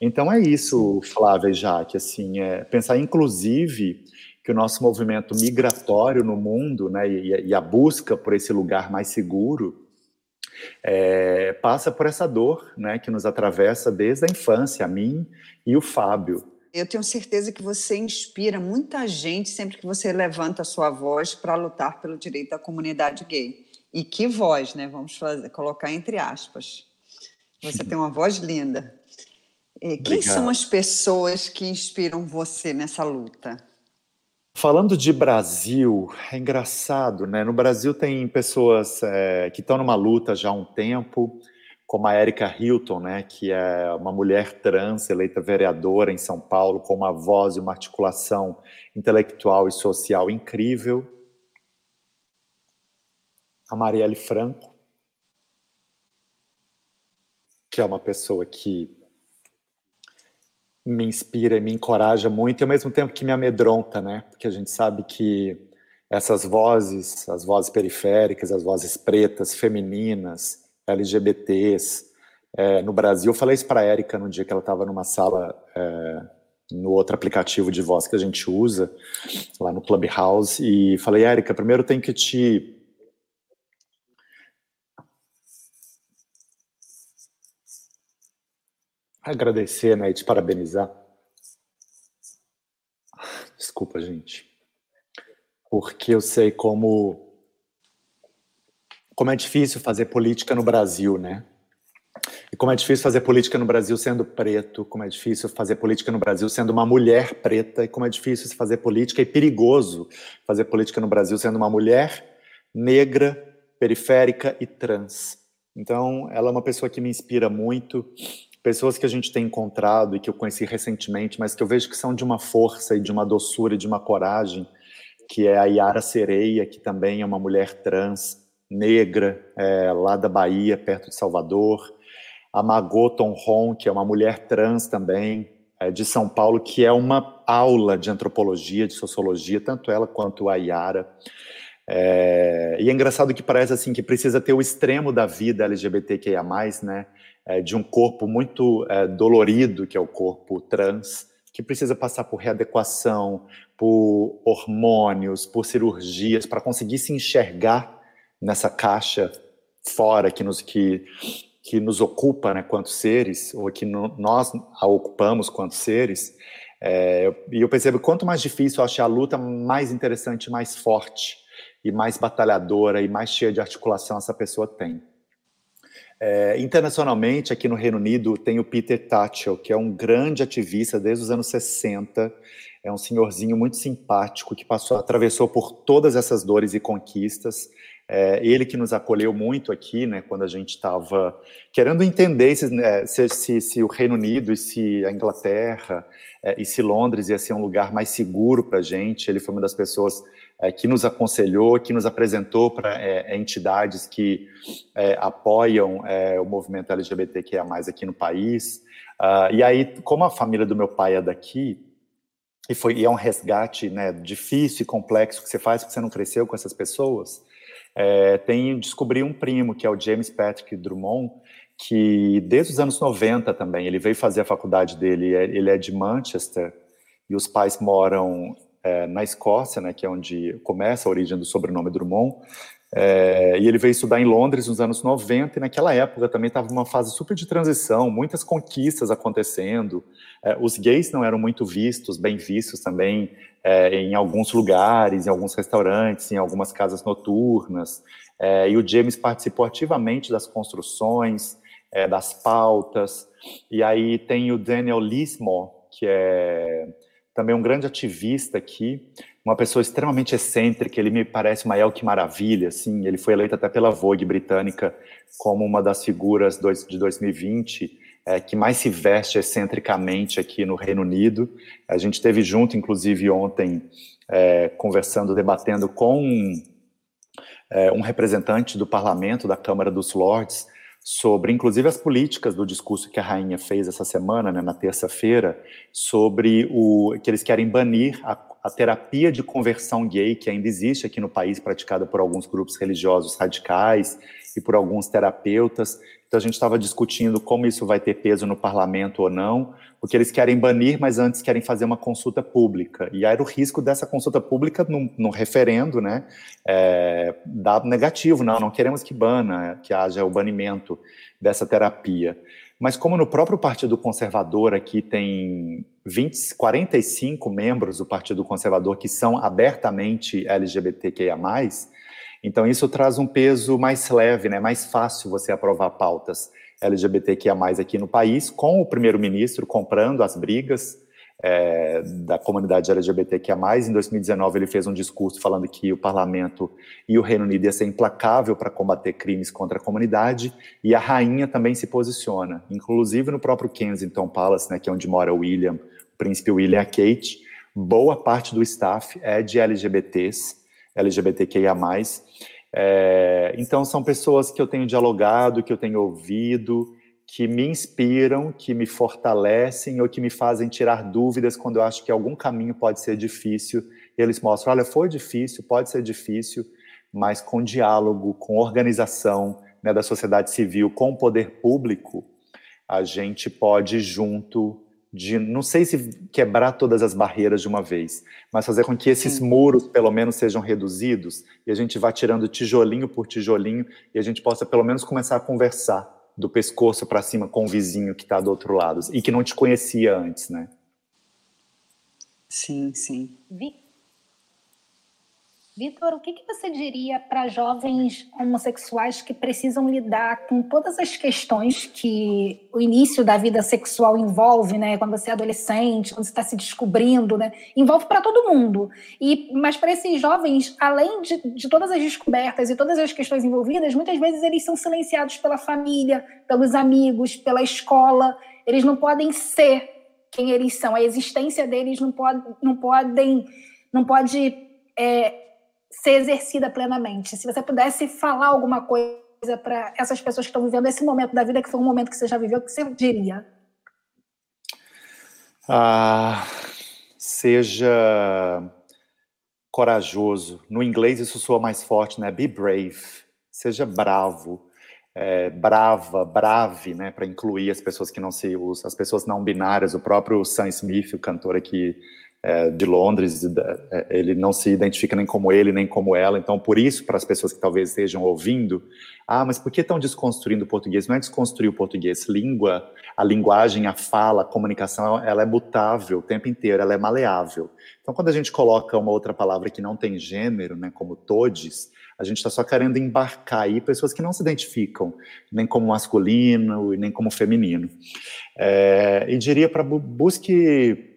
Então é isso, Flávia e Jaque, assim, é pensar inclusive que o nosso movimento migratório no mundo, né, e, e a busca por esse lugar mais seguro, é, passa por essa dor, né, que nos atravessa desde a infância, a mim e o Fábio. Eu tenho certeza que você inspira muita gente sempre que você levanta a sua voz para lutar pelo direito da comunidade gay. E que voz, né? Vamos fazer, colocar entre aspas. Você tem uma voz linda. Quem Obrigado. são as pessoas que inspiram você nessa luta? Falando de Brasil, é engraçado, né? No Brasil tem pessoas é, que estão numa luta já há um tempo, como a Erika Hilton, né? Que é uma mulher trans eleita vereadora em São Paulo, com uma voz e uma articulação intelectual e social incrível. A Marielle Franco, que é uma pessoa que me inspira e me encoraja muito, e ao mesmo tempo que me amedronta, né? Porque a gente sabe que essas vozes, as vozes periféricas, as vozes pretas, femininas, LGBTs, é, no Brasil, eu falei isso para a Érica no dia que ela estava numa sala é, no outro aplicativo de voz que a gente usa, lá no Clubhouse, e falei, Érica, primeiro tem que te agradecer né, e te parabenizar. Desculpa, gente. Porque eu sei como como é difícil fazer política no Brasil, né? E como é difícil fazer política no Brasil sendo preto, como é difícil fazer política no Brasil sendo uma mulher preta, e como é difícil fazer política e perigoso fazer política no Brasil sendo uma mulher negra, periférica e trans. Então, ela é uma pessoa que me inspira muito. Pessoas que a gente tem encontrado e que eu conheci recentemente, mas que eu vejo que são de uma força e de uma doçura e de uma coragem, que é a Yara Sereia, que também é uma mulher trans, negra, é, lá da Bahia, perto de Salvador. A Margot Tonron, que é uma mulher trans também, é, de São Paulo, que é uma aula de antropologia, de sociologia, tanto ela quanto a Yara. É, e é engraçado que parece assim que precisa ter o extremo da vida LGBTQIA+, né? É, de um corpo muito é, dolorido, que é o corpo trans, que precisa passar por readequação, por hormônios, por cirurgias, para conseguir se enxergar nessa caixa fora que nos, que, que nos ocupa né, quanto seres, ou que no, nós a ocupamos quanto seres. É, e eu percebo quanto mais difícil eu achar a luta, mais interessante, mais forte, e mais batalhadora, e mais cheia de articulação essa pessoa tem. É, internacionalmente, aqui no Reino Unido, tem o Peter Tatchell, que é um grande ativista desde os anos 60. É um senhorzinho muito simpático que passou, atravessou por todas essas dores e conquistas. É, ele que nos acolheu muito aqui, né, quando a gente estava querendo entender se, né, se, se, se, o Reino Unido e se a Inglaterra é, e se Londres ia ser um lugar mais seguro para a gente. Ele foi uma das pessoas é, que nos aconselhou, que nos apresentou para é, é, entidades que é, apoiam é, o movimento LGBTQIA+, aqui no país. Uh, e aí, como a família do meu pai é daqui, e, foi, e é um resgate né, difícil e complexo que você faz porque você não cresceu com essas pessoas, é, tem descobri um primo, que é o James Patrick Drummond, que desde os anos 90 também, ele veio fazer a faculdade dele, ele é de Manchester, e os pais moram é, na Escócia, né, que é onde começa a origem do sobrenome Drummond, é, e ele veio estudar em Londres nos anos 90, e naquela época também estava uma fase super de transição, muitas conquistas acontecendo. É, os gays não eram muito vistos, bem vistos também é, em alguns lugares, em alguns restaurantes, em algumas casas noturnas. É, e o James participou ativamente das construções, é, das pautas. E aí tem o Daniel Lismore, que é também um grande ativista aqui, uma pessoa extremamente excêntrica, ele me parece uma que maravilha, assim, ele foi eleito até pela Vogue britânica como uma das figuras de 2020 é, que mais se veste excentricamente aqui no Reino Unido. A gente esteve junto, inclusive, ontem, é, conversando, debatendo com é, um representante do parlamento, da Câmara dos Lords, sobre, inclusive, as políticas do discurso que a rainha fez essa semana, né, na terça-feira, sobre o que eles querem banir a, a, terapia de conversão gay que ainda existe aqui no país, praticada por alguns grupos religiosos radicais e por alguns terapeutas. Então a gente estava discutindo como isso vai ter peso no parlamento ou não, porque eles querem banir, mas antes querem fazer uma consulta pública. E aí era o risco dessa consulta pública no, no referendo, né, é, dar negativo, não, não queremos que bana, que haja o banimento dessa terapia. Mas como no próprio Partido Conservador aqui tem 20, 45 membros do Partido Conservador que são abertamente LGBTQIA+, então isso traz um peso mais leve, né, mais fácil você aprovar pautas LGBTQIA+, aqui no país, com o primeiro-ministro comprando as brigas é, da comunidade LGBTQIA+. Em 2019 ele fez um discurso falando que o parlamento e o Reino Unido ia ser implacável para combater crimes contra a comunidade, e a rainha também se posiciona, inclusive no próprio Kensington Palace, né, que é onde mora o William, o príncipe William e a Kate, boa parte do staff é de LGBTs, LGBTQIA+. É, então, são pessoas que eu tenho dialogado, que eu tenho ouvido, que me inspiram, que me fortalecem ou que me fazem tirar dúvidas quando eu acho que algum caminho pode ser difícil. E eles mostram: olha, foi difícil, pode ser difícil, mas com diálogo, com organização né, da sociedade civil, com o poder público, a gente pode junto de não sei se quebrar todas as barreiras de uma vez, mas fazer com que esses Sim. muros pelo menos sejam reduzidos e a gente vá tirando tijolinho por tijolinho e a gente possa pelo menos começar a conversar do pescoço para cima com o vizinho que está do outro lado e que não te conhecia antes, né? Sim, sim. Vitor, o que, que você diria para jovens homossexuais que precisam lidar com todas as questões que o início da vida sexual envolve, né? Quando você é adolescente, quando você está se descobrindo, né? Envolve para todo mundo. E mas para esses jovens, além de, de todas as descobertas e todas as questões envolvidas, muitas vezes eles são silenciados pela família, pelos amigos, pela escola. Eles não podem ser quem eles são. A existência deles não pode, não podem, não pode é, ser exercida plenamente. Se você pudesse falar alguma coisa para essas pessoas que estão vivendo esse momento da vida, que foi um momento que você já viveu, o que você diria? Ah, seja corajoso. No inglês isso soa mais forte, né? Be brave. Seja bravo. É, brava, brave, né, para incluir as pessoas que não se, as pessoas não binárias. O próprio Sam Smith, o cantor aqui é, de Londres, é, ele não se identifica nem como ele, nem como ela. Então, por isso, para as pessoas que talvez estejam ouvindo, ah, mas por que estão desconstruindo o português? Não é desconstruir o português. Língua, a linguagem, a fala, a comunicação, ela é mutável o tempo inteiro, ela é maleável. Então, quando a gente coloca uma outra palavra que não tem gênero, né, como todes, a gente está só querendo embarcar aí pessoas que não se identificam nem como masculino e nem como feminino. É, e diria para busque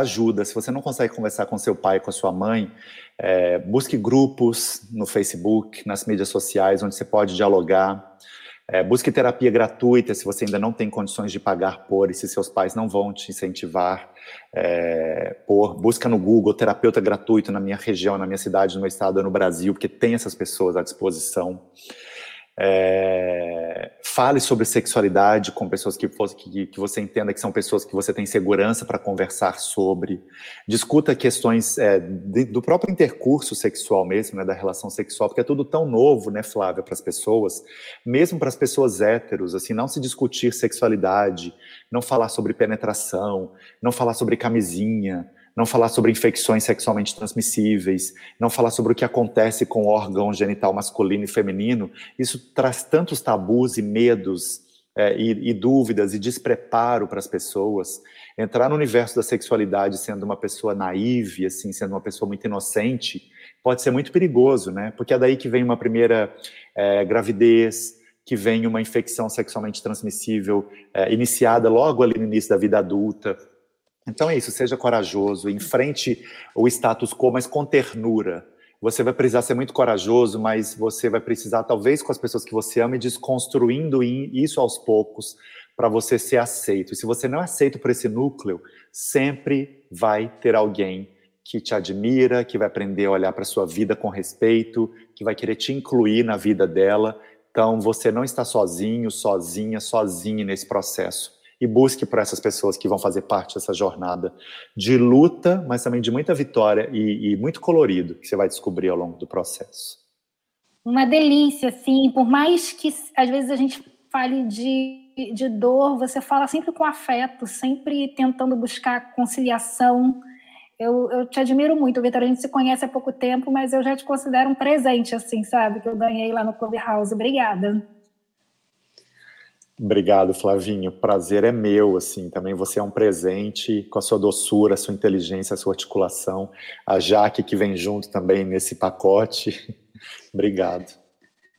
ajuda. Se você não consegue conversar com seu pai, com a sua mãe, é, busque grupos no Facebook, nas mídias sociais, onde você pode dialogar. É, busque terapia gratuita se você ainda não tem condições de pagar por e se seus pais não vão te incentivar é, por. Busca no Google terapeuta gratuito na minha região, na minha cidade, no meu estado, no Brasil, porque tem essas pessoas à disposição. É, fale sobre sexualidade com pessoas que, que, que, você entenda que são pessoas que você tem segurança para conversar sobre. Discuta questões é, de, do próprio intercurso sexual mesmo, né, da relação sexual, porque é tudo tão novo, né, Flávia, para as pessoas, mesmo para as pessoas héteros, assim, não se discutir sexualidade, não falar sobre penetração, não falar sobre camisinha, não falar sobre infecções sexualmente transmissíveis, não falar sobre o que acontece com o órgão genital masculino e feminino, isso traz tantos tabus e medos é, e, e, dúvidas e despreparo para as pessoas. Entrar no universo da sexualidade sendo uma pessoa naive, assim, sendo uma pessoa muito inocente, pode ser muito perigoso, né? Porque é daí que vem uma primeira é, gravidez, que vem uma infecção sexualmente transmissível é, iniciada logo ali no início da vida adulta, então é isso, seja corajoso, enfrente o status quo, mas com ternura. Você vai precisar ser muito corajoso, mas você vai precisar, talvez com as pessoas que você ama, e desconstruindo isso aos poucos para você ser aceito. E se você não é aceito por esse núcleo, sempre vai ter alguém que te admira, que vai aprender a olhar para sua vida com respeito, que vai querer te incluir na vida dela. Então você não está sozinho, sozinha, sozinho nesse processo e busque por essas pessoas que vão fazer parte dessa jornada de luta, mas também de muita vitória e, e muito colorido que você vai descobrir ao longo do processo. Uma delícia, sim. Por mais que às vezes a gente fale de, de dor, você fala sempre com afeto, sempre tentando buscar conciliação. Eu, eu te admiro muito, Vitor. A gente se conhece há pouco tempo, mas eu já te considero um presente, assim, sabe? Que eu ganhei lá no Clubhouse. Obrigada. Obrigado, Flavinho. Prazer é meu, assim, também você é um presente com a sua doçura, a sua inteligência, a sua articulação, a Jaque que vem junto também nesse pacote. Obrigado.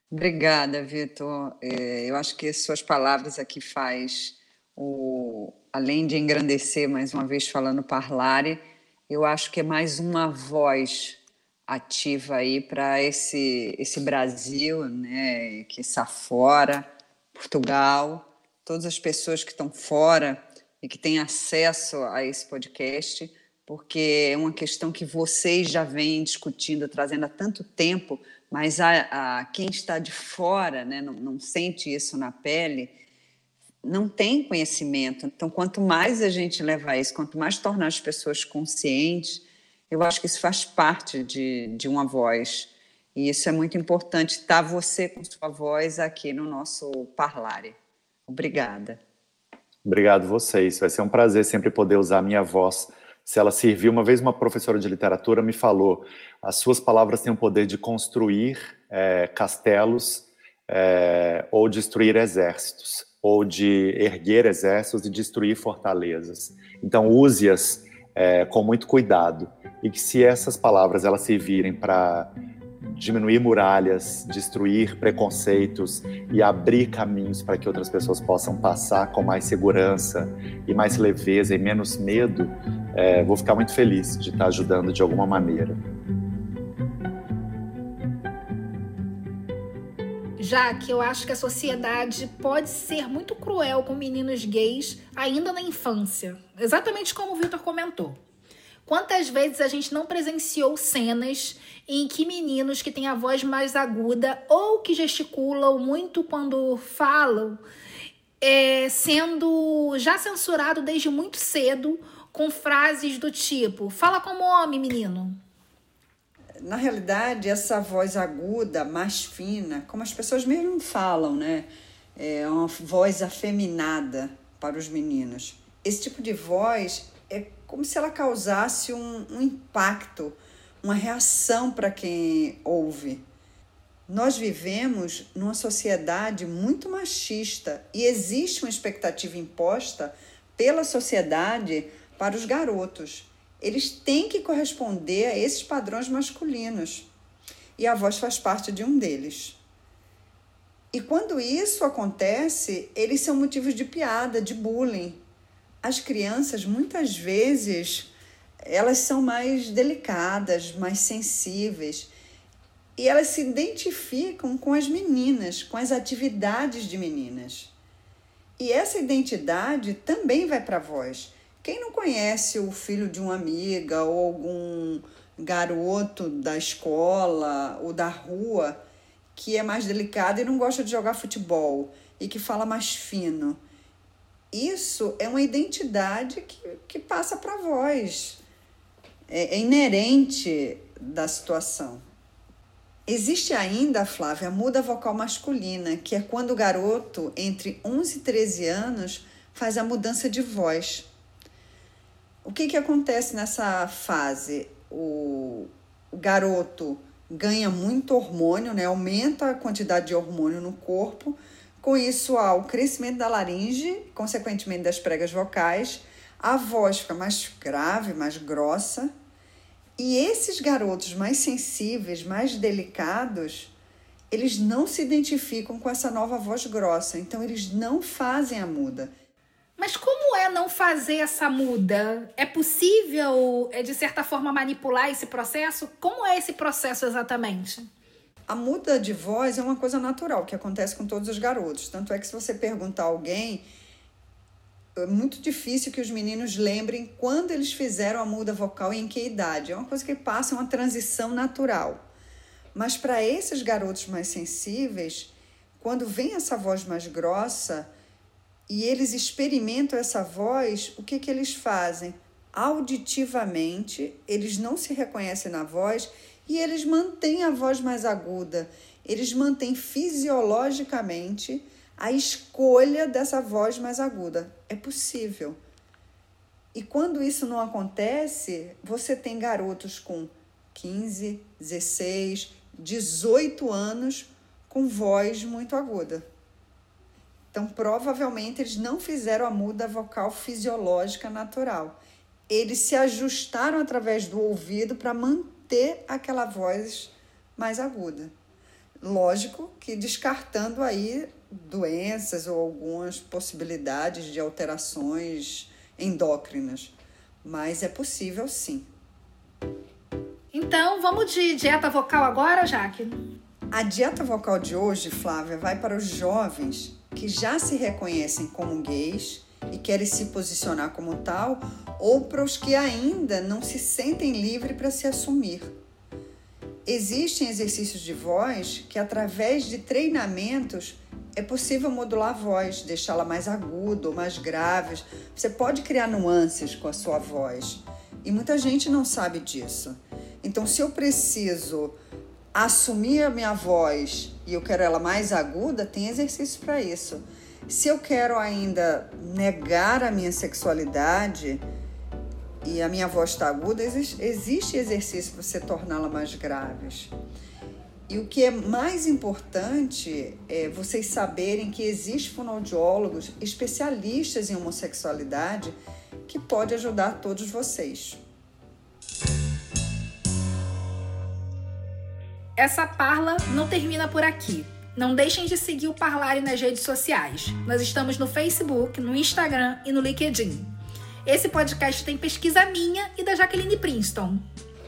Obrigada, Vitor. É, eu acho que suas palavras aqui faz o além de engrandecer mais uma vez falando parlare, eu acho que é mais uma voz ativa aí para esse esse Brasil, né, que está fora Portugal, todas as pessoas que estão fora e que têm acesso a esse podcast, porque é uma questão que vocês já vêm discutindo, trazendo há tanto tempo, mas a, a quem está de fora, né, não, não sente isso na pele, não tem conhecimento. Então, quanto mais a gente levar isso, quanto mais tornar as pessoas conscientes, eu acho que isso faz parte de, de uma voz e isso é muito importante, estar tá você com sua voz aqui no nosso Parlare. Obrigada. Obrigado vocês. Vai ser um prazer sempre poder usar a minha voz. Se ela servir, uma vez uma professora de literatura me falou: as suas palavras têm o poder de construir é, castelos é, ou destruir exércitos, ou de erguer exércitos e destruir fortalezas. Então, use-as é, com muito cuidado e que se essas palavras elas servirem para diminuir muralhas, destruir preconceitos e abrir caminhos para que outras pessoas possam passar com mais segurança e mais leveza e menos medo, é, vou ficar muito feliz de estar ajudando de alguma maneira. Já que eu acho que a sociedade pode ser muito cruel com meninos gays ainda na infância, exatamente como o Victor comentou. Quantas vezes a gente não presenciou cenas em que meninos que têm a voz mais aguda ou que gesticulam muito quando falam, é, sendo já censurado desde muito cedo com frases do tipo: fala como homem, menino. Na realidade, essa voz aguda, mais fina, como as pessoas mesmo falam, né? É uma voz afeminada para os meninos. Esse tipo de voz é como se ela causasse um, um impacto, uma reação para quem ouve. Nós vivemos numa sociedade muito machista e existe uma expectativa imposta pela sociedade para os garotos. Eles têm que corresponder a esses padrões masculinos e a voz faz parte de um deles. E quando isso acontece, eles são motivos de piada, de bullying, as crianças muitas vezes elas são mais delicadas, mais sensíveis e elas se identificam com as meninas, com as atividades de meninas. E essa identidade também vai para a voz. Quem não conhece o filho de uma amiga ou algum garoto da escola ou da rua que é mais delicado e não gosta de jogar futebol e que fala mais fino? Isso é uma identidade que, que passa para a voz, é, é inerente da situação. Existe ainda, Flávia, a muda vocal masculina, que é quando o garoto, entre 11 e 13 anos, faz a mudança de voz. O que, que acontece nessa fase? O, o garoto ganha muito hormônio, né? aumenta a quantidade de hormônio no corpo, com isso, há o crescimento da laringe, consequentemente das pregas vocais, a voz fica mais grave, mais grossa. E esses garotos mais sensíveis, mais delicados, eles não se identificam com essa nova voz grossa, então eles não fazem a muda. Mas como é não fazer essa muda? É possível, é, de certa forma, manipular esse processo? Como é esse processo exatamente? A muda de voz é uma coisa natural que acontece com todos os garotos. Tanto é que se você perguntar a alguém, é muito difícil que os meninos lembrem quando eles fizeram a muda vocal e em que idade. É uma coisa que passa uma transição natural. Mas para esses garotos mais sensíveis, quando vem essa voz mais grossa e eles experimentam essa voz, o que, que eles fazem? Auditivamente, eles não se reconhecem na voz e eles mantêm a voz mais aguda, eles mantêm fisiologicamente a escolha dessa voz mais aguda. É possível. E quando isso não acontece, você tem garotos com 15, 16, 18 anos com voz muito aguda. Então, provavelmente, eles não fizeram a muda vocal fisiológica natural. Eles se ajustaram através do ouvido para manter ter aquela voz mais aguda. Lógico que descartando aí doenças ou algumas possibilidades de alterações endócrinas, mas é possível sim. Então, vamos de dieta vocal agora, Jaque? A dieta vocal de hoje, Flávia, vai para os jovens que já se reconhecem como gays e querem se posicionar como tal, ou para os que ainda não se sentem livres para se assumir. Existem exercícios de voz que, através de treinamentos, é possível modular a voz, deixá-la mais aguda ou mais grave. Você pode criar nuances com a sua voz. E muita gente não sabe disso. Então, se eu preciso assumir a minha voz e eu quero ela mais aguda, tem exercício para isso. Se eu quero ainda negar a minha sexualidade e a minha voz está aguda, existe exercício para você torná-la mais grave. E o que é mais importante é vocês saberem que existem fonoaudiólogos especialistas em homossexualidade que pode ajudar todos vocês. essa parla não termina por aqui. Não deixem de seguir o Parlare nas redes sociais. Nós estamos no Facebook, no Instagram e no LinkedIn. Esse podcast tem pesquisa minha e da Jaqueline Princeton.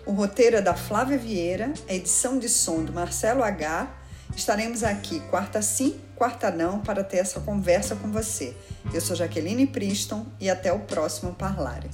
O roteiro é da Flávia Vieira, a edição de som do Marcelo H. Estaremos aqui quarta sim, quarta não, para ter essa conversa com você. Eu sou Jaqueline Princeton e até o próximo Parlare.